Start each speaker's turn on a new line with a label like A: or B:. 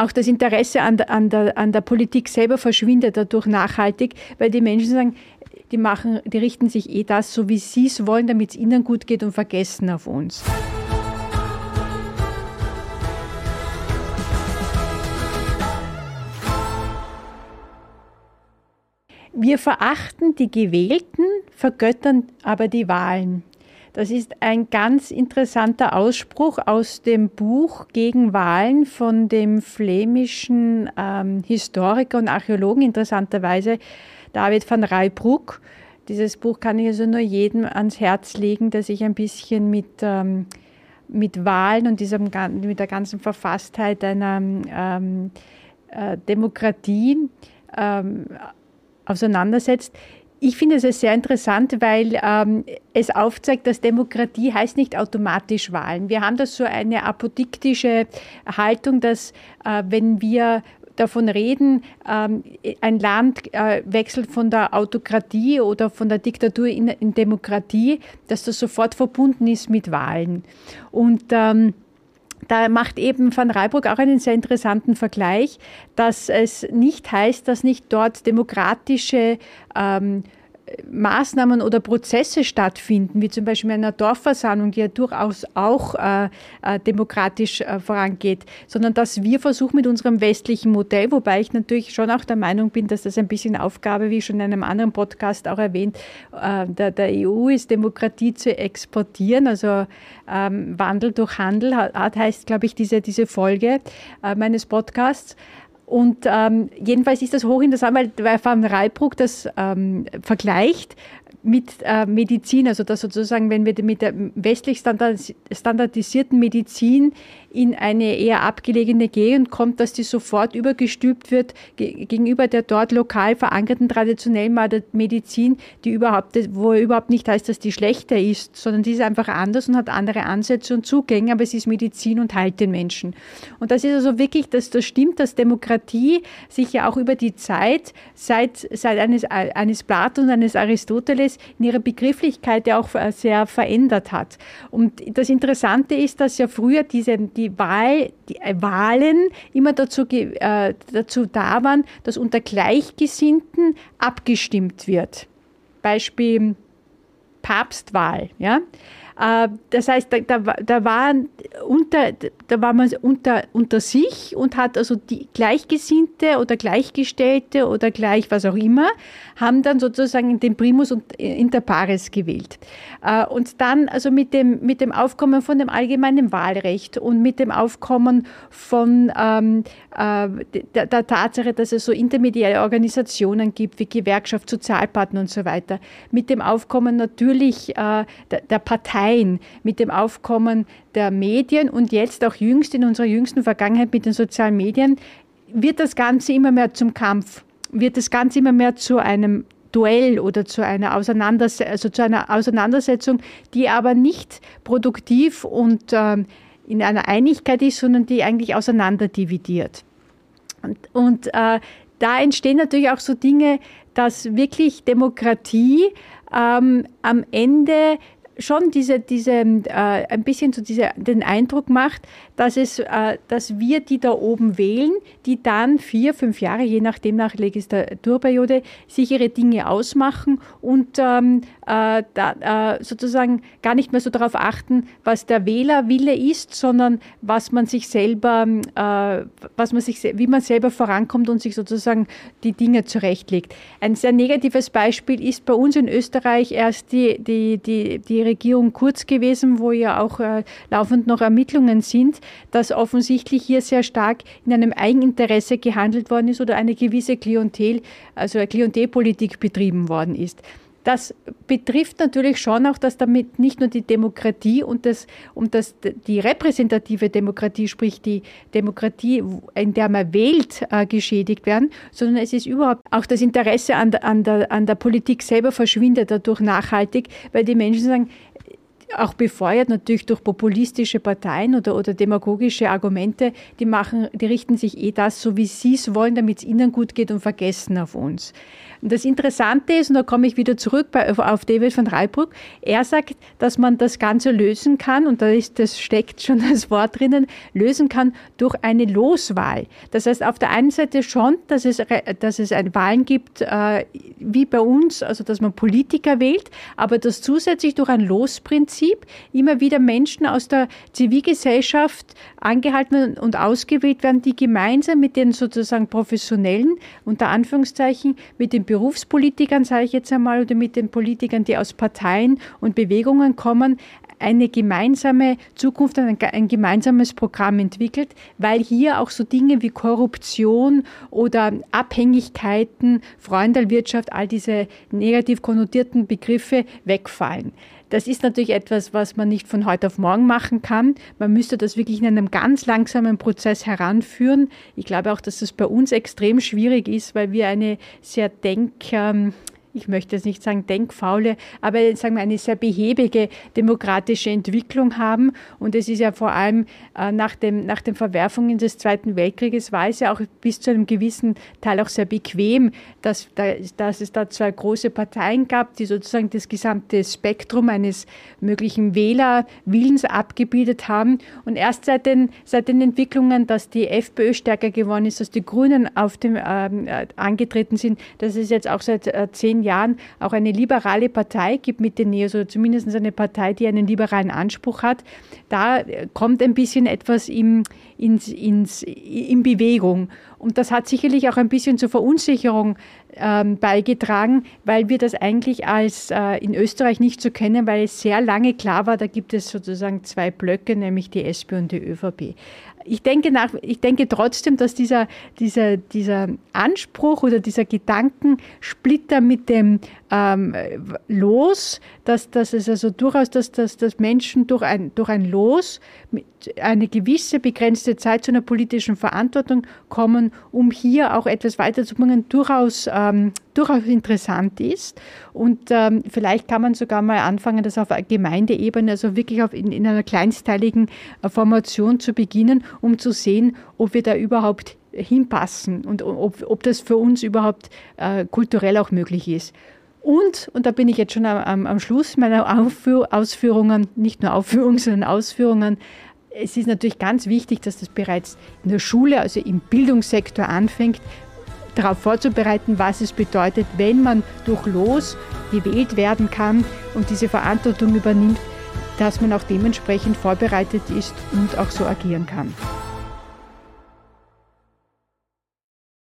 A: auch das Interesse an der, an, der, an der Politik selber verschwindet dadurch nachhaltig, weil die Menschen sagen, die, machen, die richten sich eh das so, wie sie es wollen, damit es ihnen gut geht und vergessen auf uns. Wir verachten die Gewählten, vergöttern aber die Wahlen. Das ist ein ganz interessanter Ausspruch aus dem Buch Gegen Wahlen von dem flämischen ähm, Historiker und Archäologen, interessanterweise David van Rijbroek. Dieses Buch kann ich also nur jedem ans Herz legen, der sich ein bisschen mit, ähm, mit Wahlen und diesem, mit der ganzen Verfasstheit einer ähm, äh, Demokratie ähm, auseinandersetzt. Ich finde es sehr interessant, weil ähm, es aufzeigt, dass Demokratie heißt nicht automatisch Wahlen. Wir haben das so eine apodiktische Haltung, dass äh, wenn wir davon reden, ähm, ein Land äh, wechselt von der Autokratie oder von der Diktatur in, Demokratie, dass das sofort verbunden ist mit Wahlen. Und ähm, da macht eben Van Rijbroek auch einen sehr interessanten Vergleich, dass es nicht heißt, dass nicht dort demokratische ähm, Maßnahmen oder Prozesse stattfinden, wie zum Beispiel einer Dorfversammlung, die ja durchaus auch äh, äh, demokratisch äh, vorangeht, sondern dass wir versuchen mit unserem westlichen Modell, wobei ich natürlich schon auch der Meinung bin, dass das ein bisschen Aufgabe, wie schon in einem anderen Podcast auch erwähnt, äh, der, der, EU ist, Demokratie zu exportieren, also ähm, Wandel durch Handel, hat, heißt, glaube ich, diese, diese Folge äh, meines Podcasts. Und ähm, jedenfalls ist das hochinteressant, weil, weil Van Rijbroek das ähm, vergleicht mit äh, Medizin, also dass sozusagen, wenn wir mit der westlich standardisierten Medizin in eine eher abgelegene Gegend kommt, dass die sofort übergestülpt wird gegenüber der dort lokal verankerten traditionellen Medizin, die überhaupt, wo überhaupt nicht heißt, dass die schlechter ist, sondern die ist einfach anders und hat andere Ansätze und Zugänge, aber es ist Medizin und heilt den Menschen. Und das ist also wirklich, dass das stimmt, dass Demokratie sich ja auch über die Zeit, seit, seit eines, eines Platon eines Aristoteles in ihrer Begrifflichkeit ja auch sehr verändert hat. Und das Interessante ist, dass ja früher diese, die, Wahl, die äh, Wahlen immer dazu, äh, dazu da waren, dass unter Gleichgesinnten abgestimmt wird. Beispiel Papstwahl. Ja? Äh, das heißt, da, da, da, war, unter, da war man unter, unter sich und hat also die Gleichgesinnte oder Gleichgestellte oder gleich was auch immer, haben dann sozusagen den Primus und inter pares gewählt. Äh, und dann also mit dem, mit dem Aufkommen von dem allgemeinen Wahlrecht und mit dem Aufkommen von ähm, äh, der, der, Tatsache, dass es so intermediäre Organisationen gibt wie Gewerkschaft, Sozialpartner und so weiter, mit dem Aufkommen natürlich äh, der, der Partei ein mit dem Aufkommen der Medien und jetzt auch jüngst in unserer jüngsten Vergangenheit mit den sozialen Medien wird das Ganze immer mehr zum Kampf, wird das Ganze immer mehr zu einem Duell oder zu einer, Auseinanders also zu einer Auseinandersetzung, die aber nicht produktiv und äh, in einer Einigkeit ist, sondern die eigentlich auseinanderdividiert. Und, und äh, da entstehen natürlich auch so Dinge, dass wirklich Demokratie ähm, am Ende schon diese, diese äh, ein bisschen so diese, den Eindruck macht, dass, es, äh, dass wir die da oben wählen, die dann vier, fünf Jahre, je nachdem nach Legislaturperiode, sich ihre Dinge ausmachen und ähm, äh, da, äh, sozusagen gar nicht mehr so darauf achten, was der Wählerwille ist, sondern was man sich selber, äh, was man sich, wie man selber vorankommt und sich sozusagen die Dinge zurechtlegt. Ein sehr negatives Beispiel ist bei uns in Österreich erst die, die, die, die Regierung Kurz gewesen, wo ja auch äh, laufend noch Ermittlungen sind, dass offensichtlich hier sehr stark in einem Eigeninteresse gehandelt worden ist oder eine gewisse Klientel, also eine Klientelpolitik betrieben worden ist. Das betrifft natürlich schon auch, dass damit nicht nur die Demokratie und, das, und das, die repräsentative Demokratie, sprich die Demokratie, in der man wählt, äh, geschädigt werden, sondern es ist überhaupt auch das Interesse an, an, der, an der Politik selber verschwindet dadurch nachhaltig, weil die Menschen sagen, auch befeuert natürlich durch populistische Parteien oder, oder demagogische Argumente, die machen, die richten sich eh das so, wie sie es wollen, damit es ihnen gut geht und vergessen auf uns. Und das Interessante ist, und da komme ich wieder zurück bei, auf David von Reibruck, er sagt, dass man das Ganze lösen kann, und da ist, das steckt schon das Wort drinnen, lösen kann durch eine Loswahl. Das heißt, auf der einen Seite schon, dass es, dass es ein Wahlen gibt, äh, wie bei uns, also dass man Politiker wählt, aber dass zusätzlich durch ein Losprinzip immer wieder Menschen aus der Zivilgesellschaft angehalten und ausgewählt werden, die gemeinsam mit den sozusagen Professionellen, unter Anführungszeichen, mit den Berufspolitikern, sage ich jetzt einmal, oder mit den Politikern, die aus Parteien und Bewegungen kommen, eine gemeinsame Zukunft, ein, ein, gemeinsames Programm entwickelt, weil hier auch so Dinge wie Korruption oder Abhängigkeiten, Freundelwirtschaft, all diese negativ konnotierten Begriffe wegfallen. Das ist natürlich etwas, was man nicht von heute auf morgen machen kann. Man müsste das wirklich in einem ganz langsamen Prozess heranführen. Ich glaube auch, dass das bei uns extrem schwierig ist, weil wir eine sehr denk, ähm, ich möchte jetzt nicht sagen denkfaule, aber sagen wir eine sehr behäbige demokratische Entwicklung haben. Und es ist ja vor allem äh, nach, dem, nach den Verwerfungen des Zweiten Weltkrieges war es ja auch bis zu einem gewissen Teil auch sehr bequem, dass, dass es da zwei große Parteien gab, die sozusagen das gesamte Spektrum eines möglichen Wählerwillens abgebildet haben. Und erst seit den, seit den Entwicklungen, dass die FPÖ stärker geworden ist, dass die Grünen auf dem, ähm, äh, angetreten sind, dass es jetzt auch seit äh, zehn Jahren auch eine liberale Partei gibt mit den Neos, oder zumindest eine Partei, die einen liberalen Anspruch hat, da kommt ein bisschen etwas im, ins, ins, in Bewegung. Und das hat sicherlich auch ein bisschen zur Verunsicherung ähm, beigetragen, weil wir das eigentlich als äh, in Österreich nicht so kennen, weil es sehr lange klar war, da gibt es sozusagen zwei Blöcke, nämlich die SP und die ÖVP ich denke, nach, ich denke trotzdem, dass dieser, dieser, dieser Anspruch oder dieser Gedankensplitter mit dem ähm, Los, dass, dass es also durchaus, dass, dass, dass Menschen durch ein, durch ein Los eine gewisse begrenzte Zeit zu einer politischen Verantwortung kommen, um hier auch etwas weiterzubringen, durchaus, ähm, durchaus interessant ist. Und ähm, vielleicht kann man sogar mal anfangen, das auf Gemeindeebene, also wirklich auf in, in einer kleinsteiligen äh, Formation zu beginnen, um zu sehen, ob wir da überhaupt hinpassen und ob, ob das für uns überhaupt äh, kulturell auch möglich ist. Und, und da bin ich jetzt schon am, am Schluss meiner Aufführ Ausführungen, nicht nur Aufführungen, sondern Ausführungen, es ist natürlich ganz wichtig, dass das bereits in der Schule, also im Bildungssektor anfängt, darauf vorzubereiten, was es bedeutet, wenn man durch Los gewählt werden kann und diese Verantwortung übernimmt, dass man auch dementsprechend vorbereitet ist und auch so agieren kann.